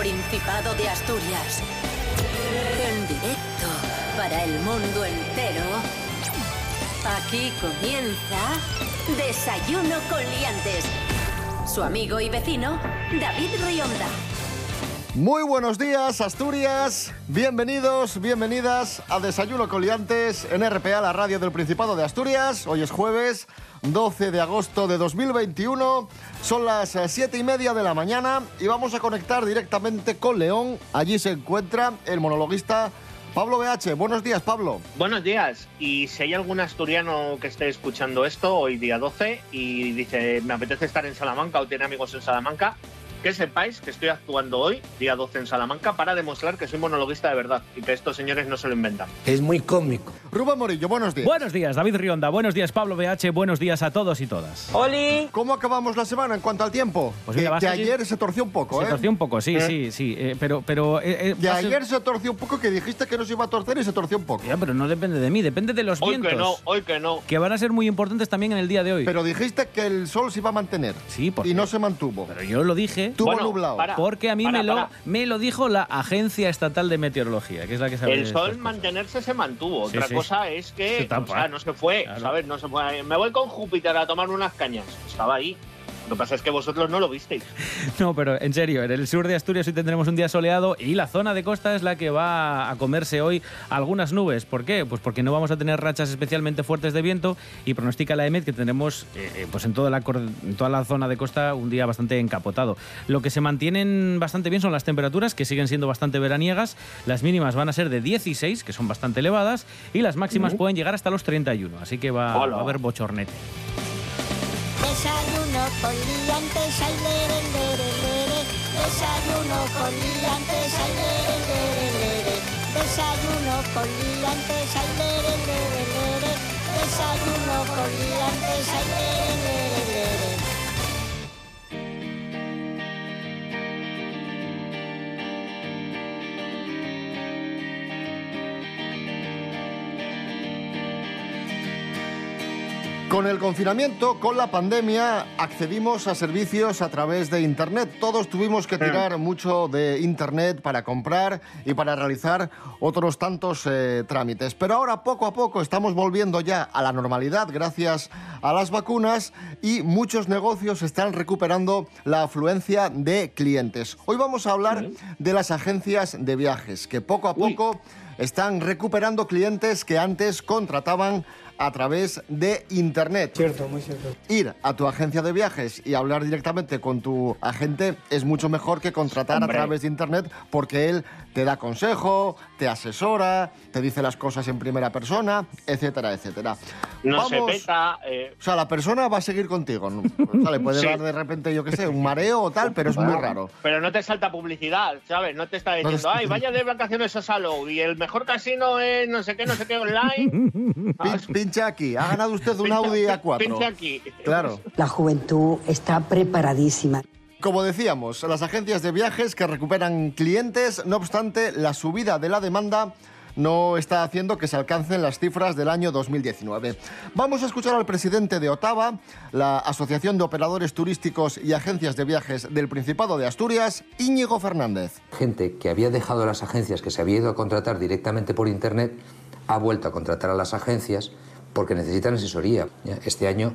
Principado de Asturias. En directo para el mundo entero. Aquí comienza Desayuno con Liantes. Su amigo y vecino, David Rionda. Muy buenos días, Asturias. Bienvenidos, bienvenidas a Desayuno con Liantes en RPA, la radio del Principado de Asturias. Hoy es jueves 12 de agosto de 2021. Son las 7 y media de la mañana y vamos a conectar directamente con León. Allí se encuentra el monologuista Pablo BH. Buenos días, Pablo. Buenos días. Y si hay algún asturiano que esté escuchando esto hoy día 12 y dice, me apetece estar en Salamanca o tiene amigos en Salamanca, que sepáis que estoy actuando hoy, día 12 en Salamanca, para demostrar que soy monologuista de verdad y que estos señores no se lo inventan. Es muy cómico. Rubén Morillo, buenos días. Buenos días, David Rionda. Buenos días, Pablo BH. Buenos días a todos y todas. ¡Oli! ¿Cómo acabamos la semana en cuanto al tiempo? Pues que mira, vas que a seguir- ayer se torció un poco, Se ¿eh? torció un poco, sí, ¿Eh? sí, sí. eh, pero, pero. eh, Que ser- ayer se torció un poco, que dijiste que no se iba a torcer y se torció un poco. Ya, pero no depende de mí, depende de los Hoy vientos. que no, hoy que no. que van a ser muy importantes también en el día de hoy. Pero dijiste que el sol se iba a mantener. Sí, porque- Y no se mantuvo. Pero yo lo dije. Estuvo Bueno, nublado. para. Porque a mí para, me, lo, me lo dijo la Agencia Estatal de Meteorología, que es la que sabe. El sol mantenerse se mantuvo. Sí, Otra sí. cosa es que Se o sea, no se fue, Claro. ¿sabes? No se fue. Me voy con Júpiter a tomar unas cañas. Estaba ahí. Lo que pasa es que vosotros no lo visteis. No, pero en serio, en el sur de Asturias hoy tendremos un día soleado y la zona de costa es la que va a comerse hoy algunas nubes. ¿Por qué? Pues porque no vamos a tener rachas especialmente fuertes de viento y pronostica la EMET que tendremos eh, eh, pues en toda, la, en toda la zona de costa un día bastante encapotado. Lo que se mantienen bastante bien son las temperaturas, que siguen siendo bastante veraniegas. Las mínimas van a ser de 16, que son bastante elevadas, y las máximas pueden llegar hasta los 31. Así que va a haber bochornete. Con liantes, ay, lere, lere, lere. Desayuno con liantes, ay, lere, lere, lere. Desayuno con liantes, ay, lere, lere, lere. Desayuno con liantes, ay, lere, lere. Con el confinamiento, con la pandemia, accedimos a servicios a través de Internet. Todos tuvimos que tirar mucho de Internet para comprar y para realizar otros tantos eh, trámites. Pero ahora, poco a poco, estamos volviendo ya a la normalidad gracias a las vacunas y muchos negocios están recuperando la afluencia de clientes. Hoy vamos a hablar de las agencias de viajes, que poco a Uy. poco están recuperando clientes que antes contrataban a través de Internet. Cierto, muy cierto. Ir a tu agencia de viajes y hablar directamente con tu agente es mucho mejor que contratar Hombre. a través de Internet porque él te da consejo, te asesora, te dice las cosas en primera persona, etcétera, etcétera. No se peta. eh, O sea, la persona va a seguir contigo. ¿no? O sea, le puede Sí. dar de repente, yo qué sé, un mareo o tal, pero es muy raro. Pero no te salta publicidad, ¿sabes? No te está No te- diciendo, ay, vaya de vacaciones a Salou y el mejor casino es no sé qué, no sé qué online. Pin- pincha aquí. Ha ganado usted un Audi A4. pincha aquí. Claro. La juventud está preparadísima. Como decíamos, las agencias de viajes que recuperan clientes, no obstante, la subida de la demanda no está haciendo que se alcancen las cifras del año 2019. Vamos a escuchar al presidente de Otava, la Asociación de Operadores Turísticos y Agencias de Viajes del Principado de Asturias, Íñigo Fernández. gente que había dejado las agencias, que se había ido a contratar directamente por Internet, ha vuelto a contratar a las agencias porque necesitan asesoría. Este año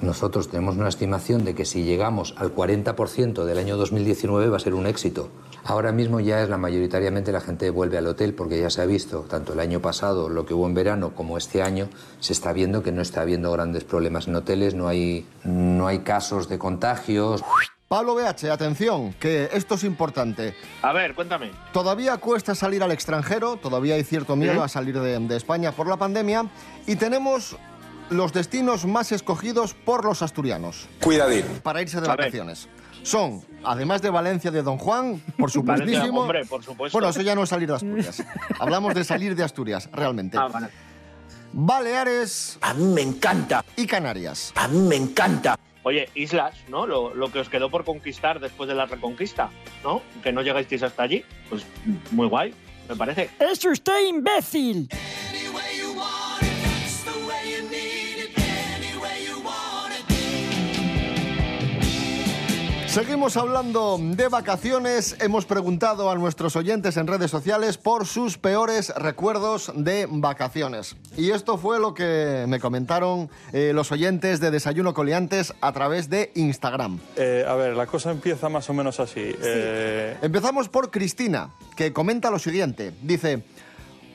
nosotros tenemos una estimación de que si llegamos al 40% del año 2019 va a ser un éxito. Ahora mismo ya es la mayoritariamente la gente vuelve al hotel porque ya se ha visto, tanto el año pasado, lo que hubo en verano, como este año, se está viendo que no está habiendo grandes problemas en hoteles, no hay, no hay casos de contagios. Pablo BH, atención, que esto es importante. A ver, cuéntame. Todavía cuesta salir al extranjero, todavía hay cierto miedo a salir de, de España por la pandemia y tenemos los destinos más escogidos por los asturianos Cuidadín. para irse de A ver. vacaciones. Son, además de Valencia de Don Juan, por Valencia, supuestísimo. hombre, por supuesto. Bueno, eso ya no es salir de Asturias. Hablamos de salir de Asturias, realmente. Ah, vale. Baleares A mí me encanta. y Canarias. A mí me encanta. Oye, islas, ¿no? Lo, lo que os quedó por conquistar después de la reconquista, ¿no? Que no llegasteis hasta allí. Pues muy guay, me parece. ¡Es usted imbécil! Seguimos hablando de vacaciones. Hemos preguntado a nuestros oyentes en redes sociales por sus peores recuerdos de vacaciones. Y esto fue lo que me comentaron eh, los oyentes de Desayuno Coliantes a través de Instagram. Eh, a ver, la cosa empieza más o menos así. Eh, Empezamos por Cristina, que comenta lo siguiente. Dice,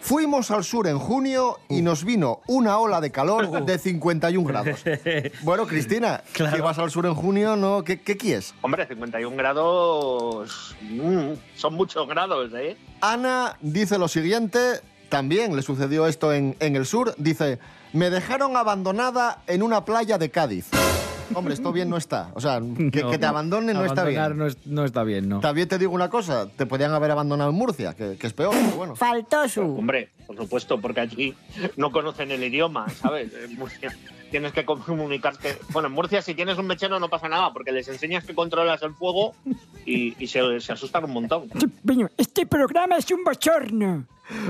fuimos al sur en junio y nos vino una ola de calor de 51 grados. Bueno, Cristina, si vas al sur en junio, ¿no? ¿Qué, qué quieres? Hombre, 51 grados. mm, son muchos grados, ¿eh? Ana dice lo siguiente, también le sucedió esto en, en el sur, dice, me dejaron abandonada en una playa de Cádiz. Hombre, esto bien no está. O sea, que, No. que te abandonen no está bien. No, es- no está bien, no. También te digo una cosa, te podían haber abandonado en Murcia, que, que es peor, pero bueno. Faltó su. Hombre, por supuesto, porque allí no conocen el idioma, ¿sabes? En Murcia tienes que comunicarte. Bueno, en Murcia, si tienes un mechero, no pasa nada, porque les enseñas que controlas el fuego y, y se, se asustan un montón. Este programa es un bochorno.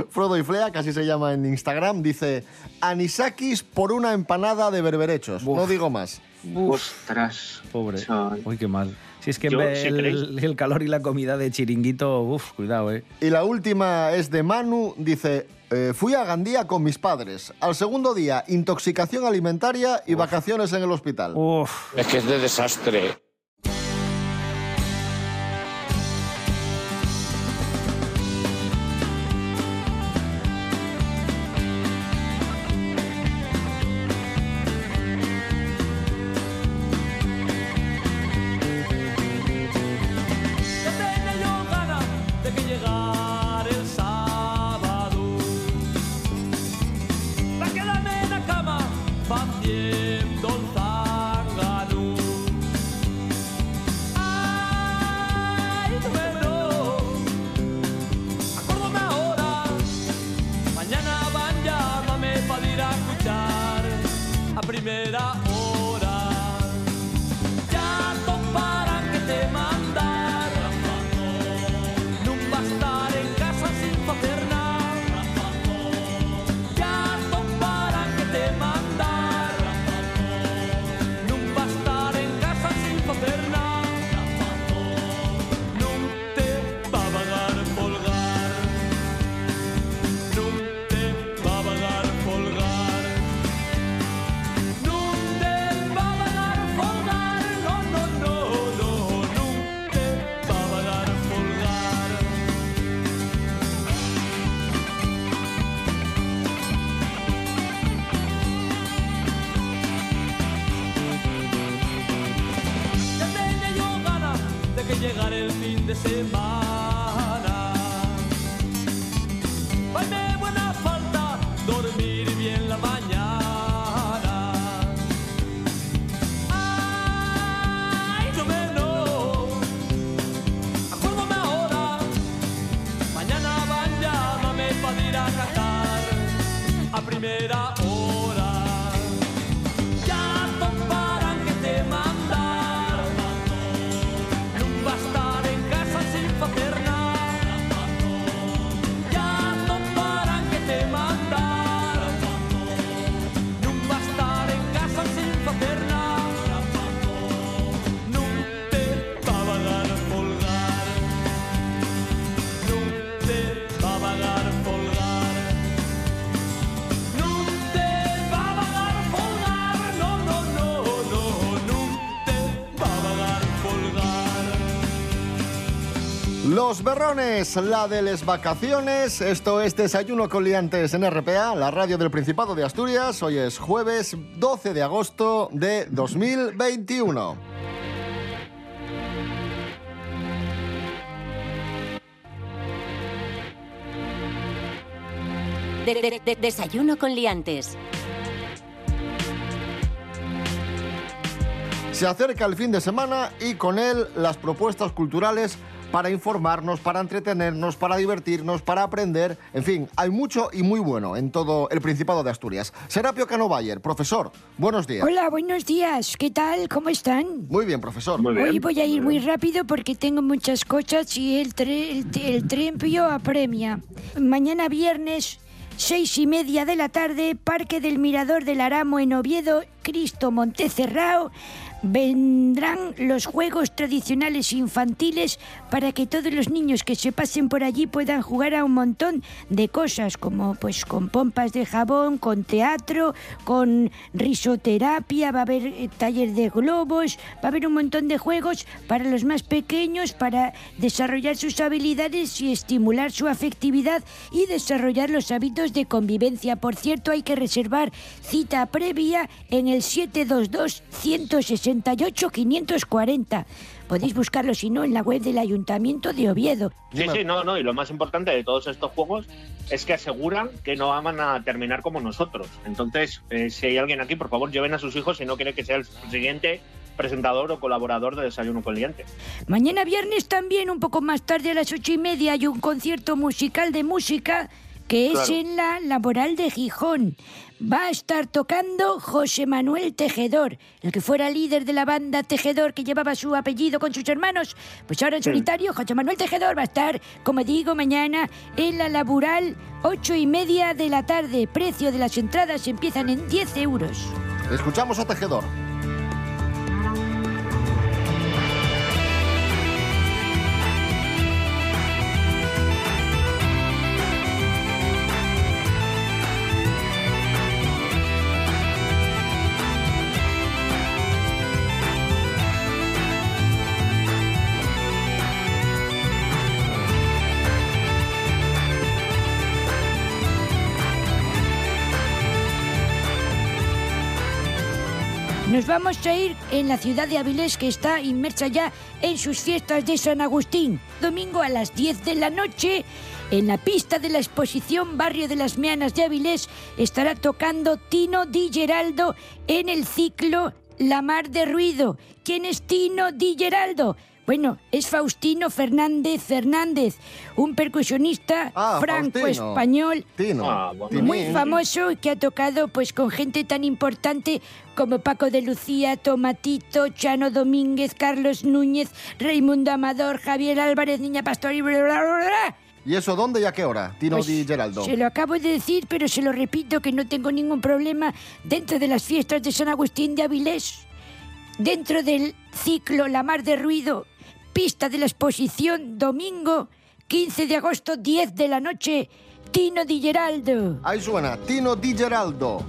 Frodo y Flea, que así se llama en Instagram, dice, anisakis por una empanada de berberechos. No digo más. Ostras. Pobre. chaval. Uy, qué mal. Si es que Yo, si el calor y la comida de chiringuito, uff, cuidado, eh. Y la última es de Manu, dice, eh, fui a Gandía con mis padres. Al segundo día, intoxicación alimentaria y vacaciones en el hospital. Uf. Es que es de desastre. Berrones, la de las vacaciones. Esto es Desayuno con Liantes en RPA, la radio del Principado de Asturias. Hoy es jueves 12 de agosto de 2021. De- de- de- desayuno con liantes. Se acerca el fin de semana y con él las propuestas culturales para informarnos, para entretenernos, para divertirnos, para aprender. En fin, hay mucho y muy bueno en todo el Principado de Asturias. Serapio Cano Bayer, profesor, buenos días. Hola, buenos días. ¿Qué tal? ¿Cómo están? Muy bien, profesor. Hoy voy a ir muy rápido porque tengo muchas cosas y el, tre- el, el trempio apremia. Mañana viernes, seis y media de la tarde, Parque del Mirador del Aramo en Oviedo Cristo Montecerrao vendrán los juegos tradicionales infantiles para que todos los niños que se pasen por allí puedan jugar a un montón de cosas, como pues con pompas de jabón, con teatro, con risoterapia, va a haber eh, taller de globos, va a haber un montón de juegos para los más pequeños para desarrollar sus habilidades y estimular su afectividad y desarrollar los hábitos de convivencia. Por cierto, hay que reservar cita previa en el 722 168 540. Podéis buscarlo si no en la web del Ayuntamiento de Oviedo. Sí, sí, no, no. Y lo más importante de todos estos juegos es que aseguran que no van a terminar como nosotros. Entonces, eh, si hay alguien aquí, por favor, lleven a sus hijos si no quiere que sea el siguiente presentador o colaborador de Desayuno con Liantes. Mañana viernes también, un poco más tarde a las ocho y media, hay un concierto musical de música que es Claro. en la Laboral de Gijón. Va a estar tocando José Manuel Tejedor, el que fuera líder de la banda Tejedor que llevaba su apellido con sus hermanos. Pues ahora en solitario, José Manuel Tejedor va a estar, como digo, mañana en la Laboral, ocho y media de la tarde. Precio de las entradas empiezan en 10 euros. Escuchamos a Tejedor. Vamos a ir en la ciudad de Avilés, que está inmersa ya en sus fiestas de San Agustín. Domingo a las 10 de la noche, en la pista de la exposición Barrio de las Meanas de Avilés, estará tocando Tino Di Geraldo en el ciclo La Mar de Ruido. ¿Quién es Tino Di Geraldo? Bueno, es Faustino Fernández Fernández, un percusionista Ah, franco-español. Ah, bueno. muy famoso y que ha tocado pues con gente tan importante como Paco de Lucía, Tomatito, Chano Domínguez, Carlos Núñez, Raimundo Amador, Javier Álvarez, Niña Pastor y bla, bla, bla, bla. ¿Y eso dónde y a qué hora? Tino Pues, Di Geraldo. Se lo acabo de decir, pero se lo repito que no tengo ningún problema dentro de las fiestas de San Agustín de Avilés, dentro del ciclo La Mar de Ruido, pista de la exposición domingo 15 de agosto 10 de la noche, Tino Di Geraldo. Ahí suena Tino Di Geraldo.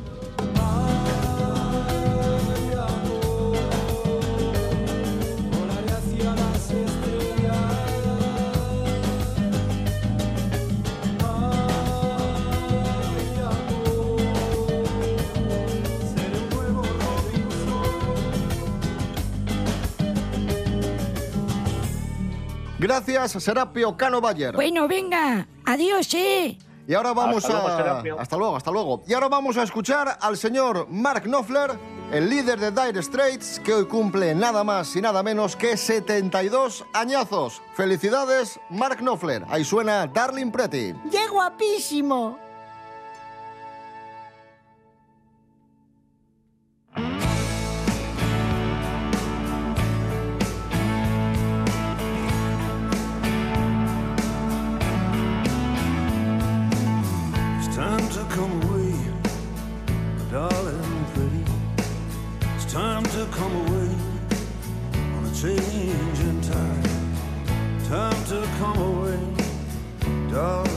Gracias, Serapio Cano Bayer. Bueno, venga, adiós, ¿eh? Y ahora vamos Hasta a... Hasta luego, hasta luego. Y ahora vamos a escuchar al señor Mark Knopfler, el líder de Dire Straits, que hoy cumple nada más y nada menos que 72 añazos. Felicidades, Mark Knopfler. Ahí suena Darling Pretty. ¡Qué guapísimo! Come away on a time. Time to come away, darling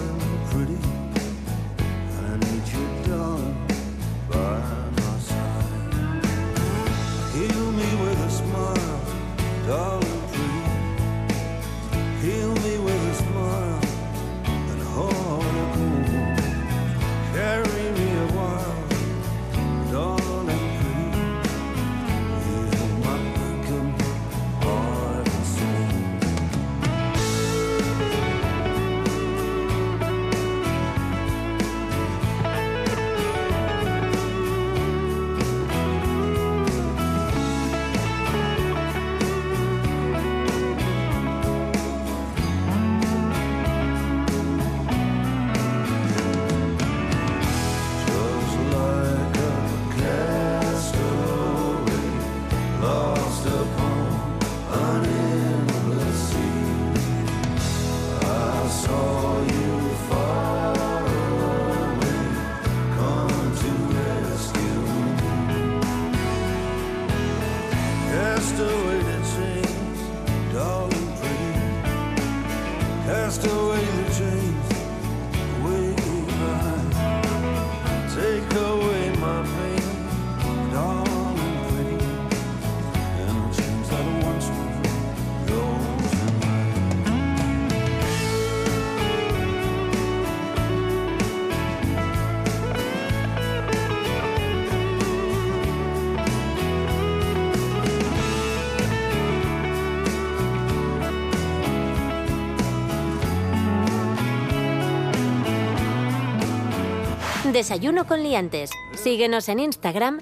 Desayuno con liantes. Síguenos en Instagram,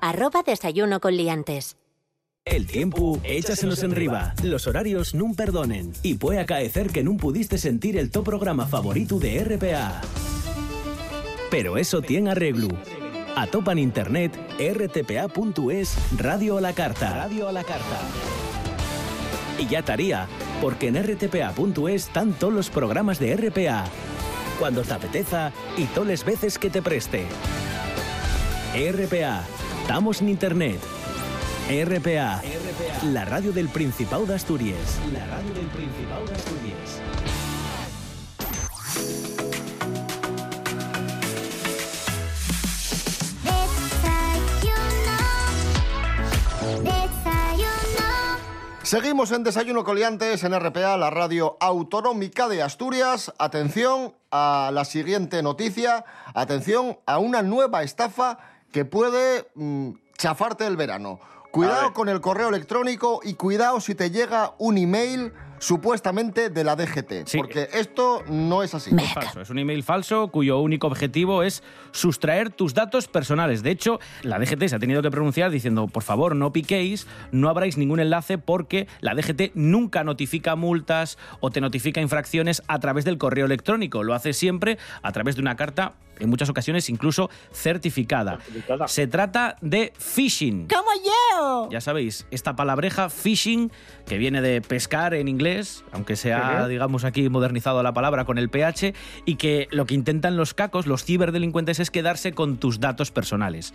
arroba desayuno con liantes. El tiempo, échasenos en riba. Los horarios nun perdonen. Y puede acaecer que nun pudiste sentir el top programa favorito de RPA. Pero eso tiene arreglo. Atopan internet rtpa.es Radio a la carta. Radio a la carta. Y ya estaría, porque en rtpa.es están todos los programas de RPA. Cuando te apeteza y todas las veces que te preste. RPA. Estamos en internet. RPA, la radio del Principado de Asturias. La radio del Principado de Asturias. Seguimos en Desayuno Coliantes en RPA, la radio autonómica de Asturias. Atención a la siguiente noticia. Atención a una nueva estafa que puede mm, chafarte el verano. Cuidado con el correo electrónico y cuidado si te llega un email supuestamente de la DGT, porque esto no es así. Es falso, es un email falso cuyo único objetivo es sustraer tus datos personales. De hecho, la DGT se ha tenido que pronunciar diciendo, por favor, no piquéis, no abráis ningún enlace porque la DGT nunca notifica multas o te notifica infracciones a través del correo electrónico. Lo hace siempre a través de una carta, en muchas ocasiones incluso certificada. Se trata de phishing. ¡Como yo! Ya sabéis, esta palabreja phishing, que viene de pescar en inglés, aunque se ha, digamos, aquí modernizado la palabra con el PH, y que lo que intentan los cacos, los ciberdelincuentes, es quedarse con tus datos personales.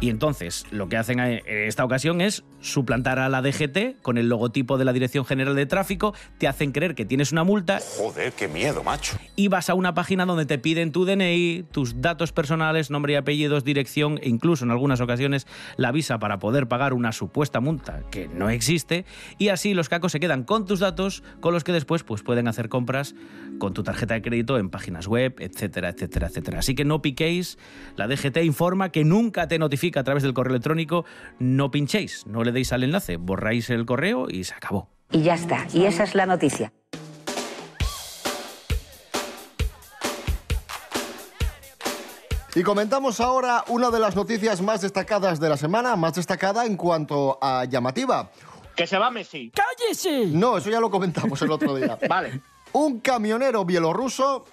Y entonces, lo que hacen en esta ocasión es suplantar a la DGT con el logotipo de la Dirección General de Tráfico, te hacen creer que tienes una multa Joder, qué miedo, macho. y vas a una página donde te piden tu DNI, tus datos personales, nombre y apellidos, dirección e incluso en algunas ocasiones la visa para poder pagar una supuesta multa que no existe y así los cacos se quedan con tus datos con los que después pues, pueden hacer compras con tu tarjeta de crédito en páginas web, etcétera, etcétera, etcétera. Así que no piquéis, la DGT informa que nunca te notifica a través del correo electrónico, no pinchéis, no le deis al enlace, borráis el correo y se acabó. Y ya está. Y esa es la noticia. Y comentamos ahora una de las noticias más destacadas de la semana, más destacada en cuanto a llamativa. Que se va Messi. ¡Cállese! No, eso ya lo comentamos el otro día. Vale. Un camionero bielorruso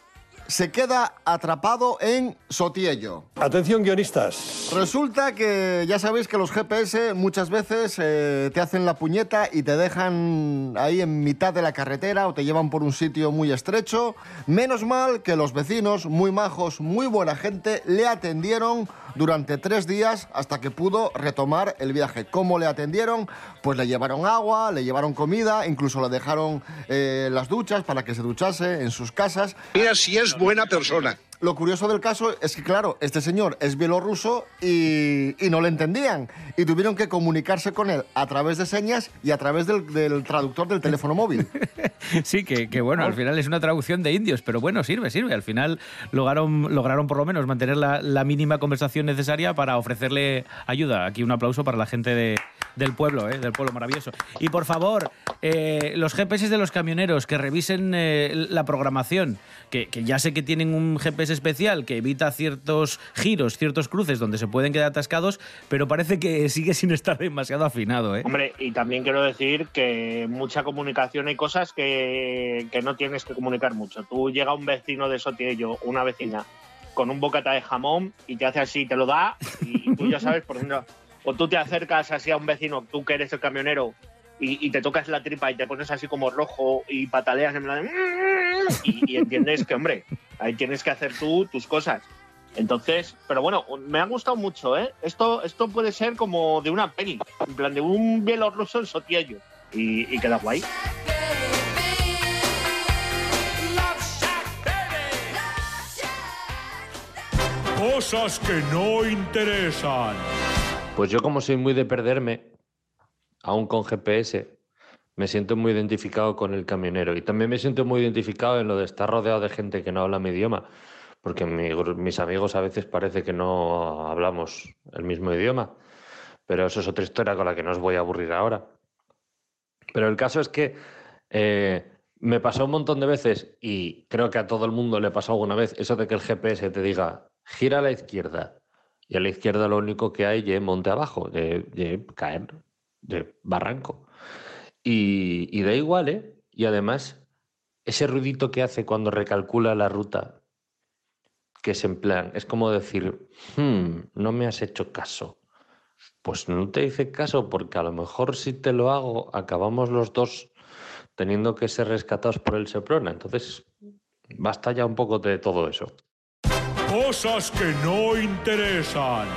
se queda atrapado en Sotiello. Atención, guionistas. Resulta que ya sabéis que los GPS muchas veces eh, te hacen la puñeta y te dejan ahí en mitad de la carretera o te llevan por un sitio muy estrecho. Menos mal que los vecinos, muy majos, muy buena gente, le atendieron durante tres días hasta que pudo retomar el viaje. ¿Cómo le atendieron? Pues le llevaron agua, le llevaron comida, incluso le dejaron eh, las duchas para que se duchase en sus casas. Mira si es buena persona. Lo curioso del caso es que, claro, este señor es bielorruso y, y no le entendían. Y tuvieron que comunicarse con él a través de señas y a través del, del traductor del teléfono móvil. Sí, que, que bueno, al final es una traducción de indios, pero bueno, sirve, sirve. Al final lograron, lograron por lo menos mantener la, la mínima conversación necesaria para ofrecerle ayuda. Aquí un aplauso para la gente de, del pueblo, ¿eh? del pueblo maravilloso. Y por favor, eh, los GPS de los camioneros, que revisen eh, la programación, que, que ya sé que tienen un GPS especial que evita ciertos giros, ciertos cruces donde se pueden quedar atascados, pero parece que sigue sin estar demasiado afinado. ¿eh? Hombre, y también quiero decir que mucha comunicación hay cosas que, que no tienes que comunicar mucho. Tú llega un vecino de Sotiello, una vecina, con un bocata de jamón y te hace así, te lo da y, tú ya sabes, por ejemplo, o tú te acercas así a un vecino, tú que eres el camionero, y, te tocas la tripa y te pones así como rojo y pataleas en plan... Y, y entiendes que, hombre, ahí tienes que hacer tú tus cosas. Entonces, pero bueno, me ha gustado mucho, ¿eh? Esto, esto puede ser como de una peli, en plan de un bielorruso en Sotiello. Y, y queda guay. Cosas que no interesan. Pues yo como soy muy de perderme, aún con GPS, me siento muy identificado con el camionero y también me siento muy identificado en lo de estar rodeado de gente que no habla mi idioma, porque mis amigos a veces parece que no hablamos el mismo idioma, pero eso es otra historia con la que no os voy a aburrir ahora. Pero el caso es que eh, me pasó un montón de veces y creo que a todo el mundo le pasó alguna vez eso de que el GPS te diga gira a la izquierda y a la izquierda lo único que hay es monte abajo, de caer, de barranco. Y, y da igual, ¿eh? Y además, ese ruidito que hace cuando recalcula la ruta, que es en plan, es como decir, "Hmm, no me has hecho caso. Pues no te hice caso porque a lo mejor si te lo hago, acabamos los dos teniendo que ser rescatados por el Seprona. Entonces, basta ya un poco de todo eso. Cosas que no interesan.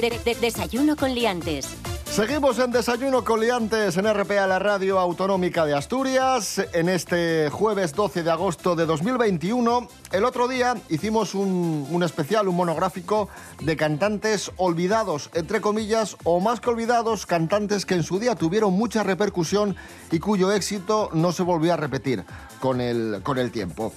De- de- de- desayuno con liantes. Seguimos en Desayuno con Liantes en RPA, la radio autonómica de Asturias, en este jueves 12 de agosto de 2021. El otro día hicimos un, un especial, un monográfico de cantantes olvidados, entre comillas, o más que olvidados, cantantes que en su día tuvieron mucha repercusión y cuyo éxito no se volvió a repetir con el, con el tiempo.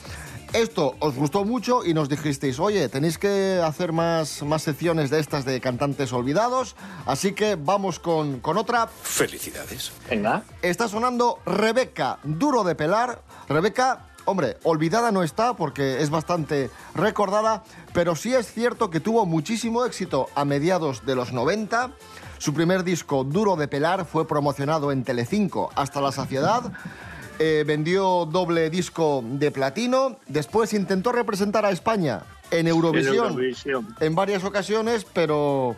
Esto os gustó mucho y nos dijisteis, oye, tenéis que hacer más, más secciones de estas de cantantes olvidados, así que vamos con, con otra. Felicidades. Venga. Está sonando Rebeca, duro de pelar. Rebeca, hombre, olvidada no está porque es bastante recordada, pero sí es cierto que tuvo muchísimo éxito a mediados de los 90. Su primer disco, Duro de pelar, fue promocionado en Telecinco hasta la saciedad. Eh, vendió doble disco de platino. Después intentó representar a España en Eurovisión En Eurovisión. en varias ocasiones, pero,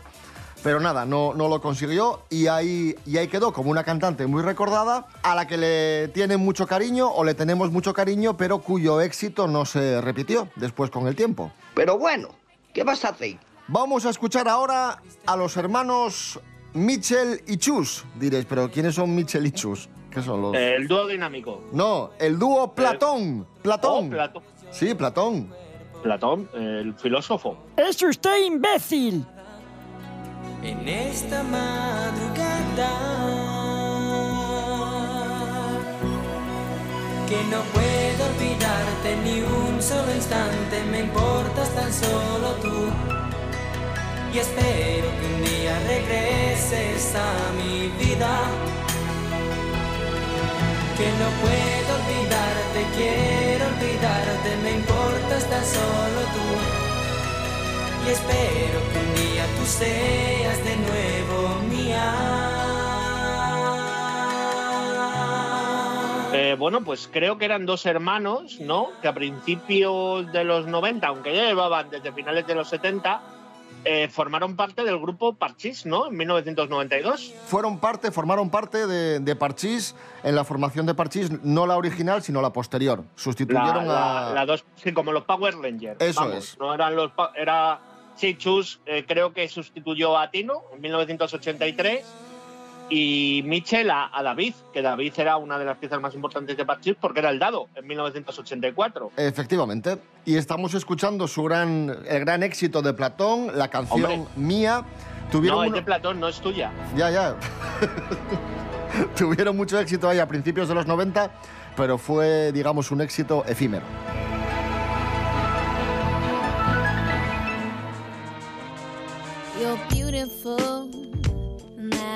pero nada, no, no lo consiguió y ahí, y ahí quedó como una cantante muy recordada, a la que le tienen mucho cariño o le tenemos mucho cariño, pero cuyo éxito no se repitió después con el tiempo. Pero bueno, ¿qué vas a hacer? Vamos a escuchar ahora a los hermanos Mitchell y Chus. Diréis, pero ¿quiénes son Mitchell y Chus? ¿Qué son los...? El dúo dinámico. No, el dúo Platón. Platón. Oh, Platón. Sí, Platón. Platón, el filósofo. ¡Es usted imbécil! En esta madrugada que no puedo olvidarte ni un solo instante, me importas tan solo tú. y espero que un día regreses a mi vida. Que no puedo olvidarte, quiero olvidarte, me importas tan solo tú. Y espero que un día tú seas de nuevo mía. Eh, bueno, pues creo que eran dos hermanos, ¿no? Que a principios de los 90, aunque ya llevaban desde finales de los 70, eh, formaron parte del grupo Parchís, ¿no? En 1992. Fueron parte, formaron parte de, de Parchís en la formación de Parchís, no la original, sino la posterior. Sustituyeron la, a... la dos, sí, como los Power Rangers. Eso Vamos, es. No eran los. Era. Sí, Chus eh, creo que sustituyó a Tino en 1983 y Mitchell a, a David, que David era una de las piezas más importantes de Parchís porque era el dado en 1984. Efectivamente. Y estamos escuchando su gran, el gran éxito de Platón, la canción Hombre. Mía. Tuvieron No, es de Platón, no es tuya. Ya, ya. Tuvieron mucho éxito ahí a principios de los 90, pero fue, digamos, un éxito efímero. You're beautiful,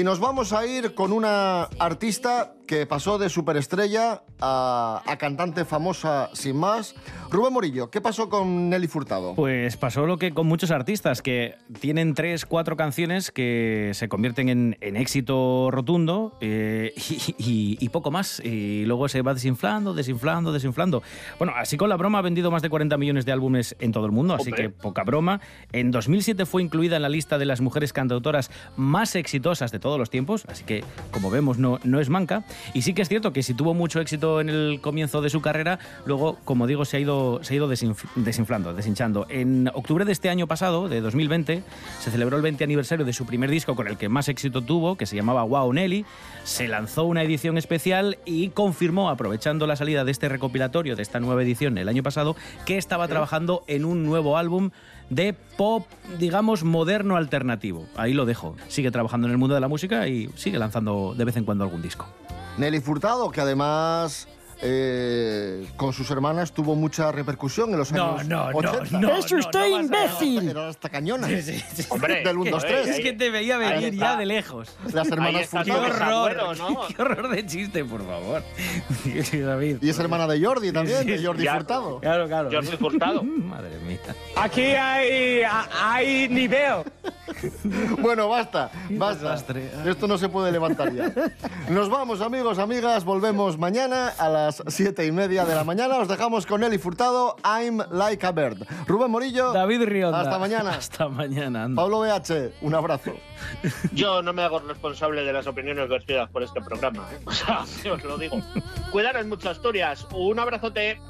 Y nos vamos a ir con una artista que pasó de superestrella a, a cantante famosa sin más. Rubén Morillo, ¿qué pasó con Nelly Furtado? Pues pasó lo que con muchos artistas que tienen tres, cuatro canciones que se convierten en, en éxito rotundo eh, y, y- y poco más. Y luego se va desinflando, desinflando, desinflando. Bueno, así con la broma ha vendido más de 40 millones de álbumes en todo el mundo, así Hombre. que poca broma. En 2007 fue incluida en la lista de las mujeres cantautoras más exitosas de todos los tiempos, así que como vemos no, no es manca. Y sí que es cierto que si tuvo mucho éxito en el comienzo de su carrera, luego, como digo, se ha ido, se ha ido desinf- desinflando, deshinchando. En octubre de este año pasado, de 2020, se celebró el 20 aniversario de su primer disco con el que más éxito tuvo, que se llamaba Wow Nelly. Se lanzó una edición especial y confirmó, aprovechando la salida de este recopilatorio, de esta nueva edición el año pasado, que estaba trabajando en un nuevo álbum de pop, digamos, moderno alternativo. Ahí lo dejo. Sigue trabajando en el mundo de la música y sigue lanzando de vez en cuando algún disco. Nelly Furtado, que además eh, con sus hermanas tuvo mucha repercusión en los No, años no, no, 80. no, ¡Es usted imbécil! Era hasta cañona. Hombre, Del 1, 2, que- 3. Es que te veía venir ya de lejos. Las hermanas está ¡Qué Furtado. horror! ¿no? ¡Qué horror de chiste, por favor! David. Y es hermana de Jordi también, Sí, de Jordi ya. Furtado. Claro, claro. Jordi Furtado. Madre mía. Aquí hay, hay nivel. Bueno, basta, basta. desastre. Esto no se puede levantar ya. Nos vamos, amigos, amigas. Volvemos mañana a las siete y media de la mañana. Os dejamos con Nelly Furtado, I'm Like a Bird. Rubén Morillo. David Rionda. Hasta mañana. Hasta mañana. anda. Pablo BH, un abrazo. Yo no me hago responsable de las opiniones vertidas por este programa. ¿eh? O sea, yo os lo digo. Cuidaros mucho, Asturias. Un abrazote.